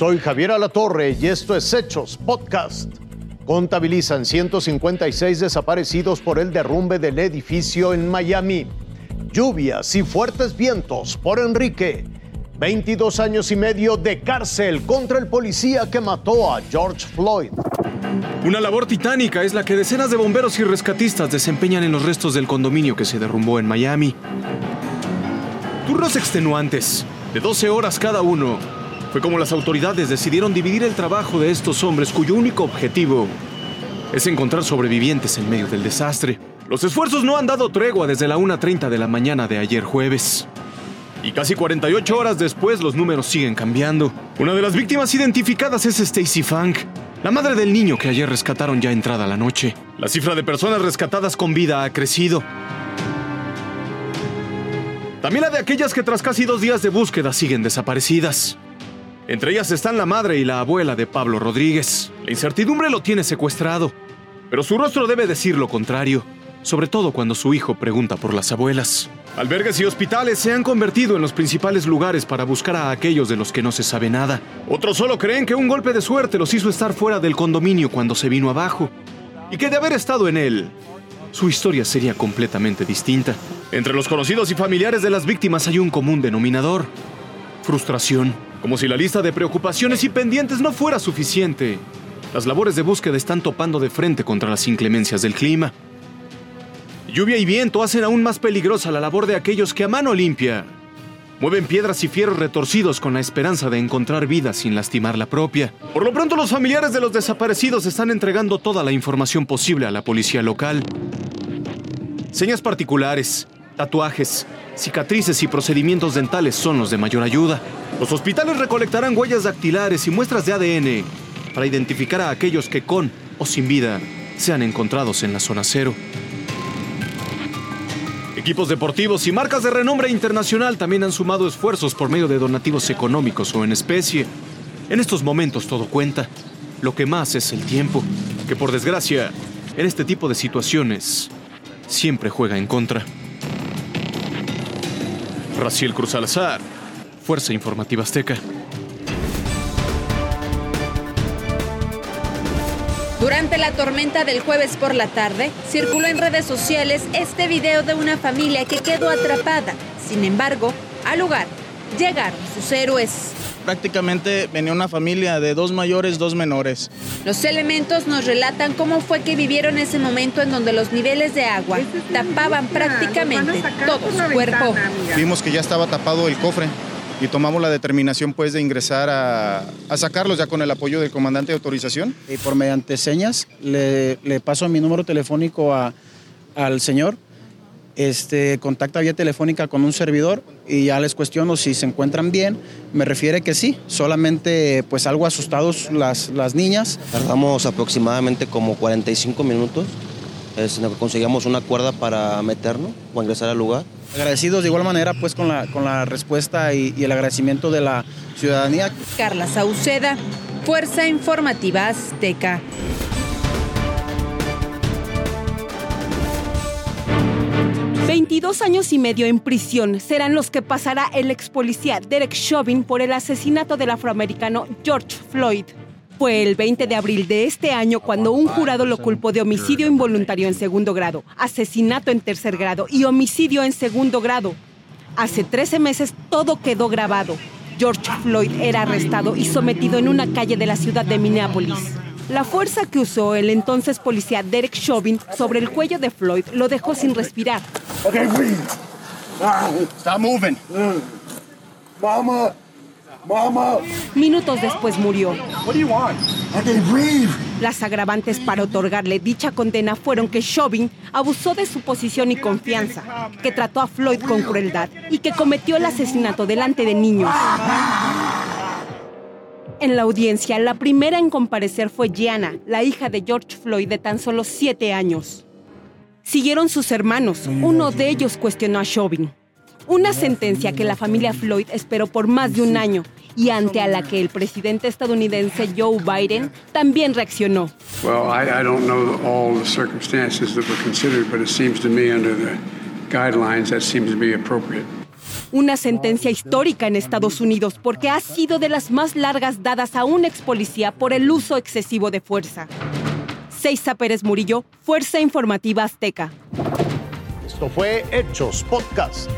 Soy Javier Alatorre y esto es Hechos Podcast. Contabilizan 156 desaparecidos por el derrumbe del edificio en Miami. Lluvias y fuertes vientos por Enrique. 22 años y medio de cárcel contra el policía que mató a George Floyd. Una labor titánica es la que decenas de bomberos y rescatistas desempeñan en los restos del condominio que se derrumbó en Miami. Turnos extenuantes, de 12 horas cada uno. Fue como las autoridades decidieron dividir el trabajo de estos hombres cuyo único objetivo es encontrar sobrevivientes en medio del desastre. Los esfuerzos no han dado tregua desde la 1.30 de la mañana de ayer jueves. Y casi 48 horas después los números siguen cambiando. Una de las víctimas identificadas es Stacy Funk, la madre del niño que ayer rescataron ya entrada la noche. La cifra de personas rescatadas con vida ha crecido. También la de aquellas que tras casi dos días de búsqueda siguen desaparecidas. Entre ellas están la madre y la abuela de Pablo Rodríguez. La incertidumbre lo tiene secuestrado, pero su rostro debe decir lo contrario, sobre todo cuando su hijo pregunta por las abuelas. Albergues y hospitales se han convertido en los principales lugares para buscar a aquellos de los que no se sabe nada. Otros solo creen que un golpe de suerte los hizo estar fuera del condominio cuando se vino abajo, y que de haber estado en él, su historia sería completamente distinta. Entre los conocidos y familiares de las víctimas hay un común denominador. Frustración. Como si la lista de preocupaciones y pendientes no fuera suficiente. Las labores de búsqueda están topando de frente contra las inclemencias del clima. Lluvia y viento hacen aún más peligrosa la labor de aquellos que a mano limpia mueven piedras y fierros retorcidos con la esperanza de encontrar vida sin lastimar la propia. Por lo pronto los familiares de los desaparecidos están entregando toda la información posible a la policía local. Señas particulares, tatuajes, cicatrices y procedimientos dentales son los de mayor ayuda. Los hospitales recolectarán huellas dactilares y muestras de ADN para identificar a aquellos que con o sin vida sean encontrados en la zona cero. Equipos deportivos y marcas de renombre internacional también han sumado esfuerzos por medio de donativos económicos o en especie. En estos momentos todo cuenta. Lo que más es el tiempo, que por desgracia, en este tipo de situaciones, siempre juega en contra. Raciel Cruz Salazar, Fuerza Informativa Azteca. Durante la tormenta del jueves por la tarde, circuló en redes sociales este video de una familia que quedó atrapada. Sin embargo, al lugar llegaron sus héroes. Prácticamente venía una familia de dos mayores, dos menores. Los elementos nos relatan cómo fue que vivieron ese momento en donde los niveles de agua tapaban prácticamente todo su cuerpo. Vimos que ya estaba tapado el cofre y tomamos la determinación pues de ingresar a, sacarlos ya con el apoyo del comandante de autorización. Y por mediante señas le, paso mi número telefónico al señor, este, contacta vía telefónica con un servidor y ya les cuestiono si se encuentran bien. Me refiere que sí, solamente pues algo asustados las, las niñas. Tardamos aproximadamente como 45 minutos. conseguimos una cuerda para meternos o ingresar al lugar. Agradecidos de igual manera pues con la, con la respuesta y, y el agradecimiento de la ciudadanía. Carla Sauceda, Fuerza Informativa Azteca. Veintidós años y medio en prisión serán los que pasará el ex policía Derek Chauvin por el asesinato del afroamericano George Floyd. Fue el 20 de abril de este año cuando un jurado lo culpó de homicidio involuntario en segundo grado, asesinato en tercer grado y homicidio en segundo grado. Hace 13 meses todo quedó grabado. George Floyd era arrestado y sometido en una calle de la ciudad de Minneapolis. La fuerza que usó el entonces policía Derek Chauvin sobre el cuello de Floyd lo dejó sin respirar. Okay, Stop moving. Mama. Minutos después murió. Las agravantes para otorgarle dicha condena fueron que Chauvin abusó de su posición y confianza, que trató a Floyd con crueldad y que cometió el asesinato delante de niños. En la audiencia, la primera en comparecer fue Gianna, la hija de George Floyd de tan solo siete años. Siguieron sus hermanos. Uno de ellos cuestionó a Chauvin. Una sentencia que la familia Floyd esperó por más de un año y ante a la que el presidente estadounidense Joe Biden también reaccionó. Well, I, I don't know all the circumstances that were considered, but it seems to me under the guidelines that seems to be appropriate. Una sentencia histórica en Estados Unidos porque ha sido de las más largas dadas a un ex policía por el uso excesivo de fuerza. Seiza Pérez Murillo, Fuerza Informativa Azteca. Esto fue Hechos Podcast.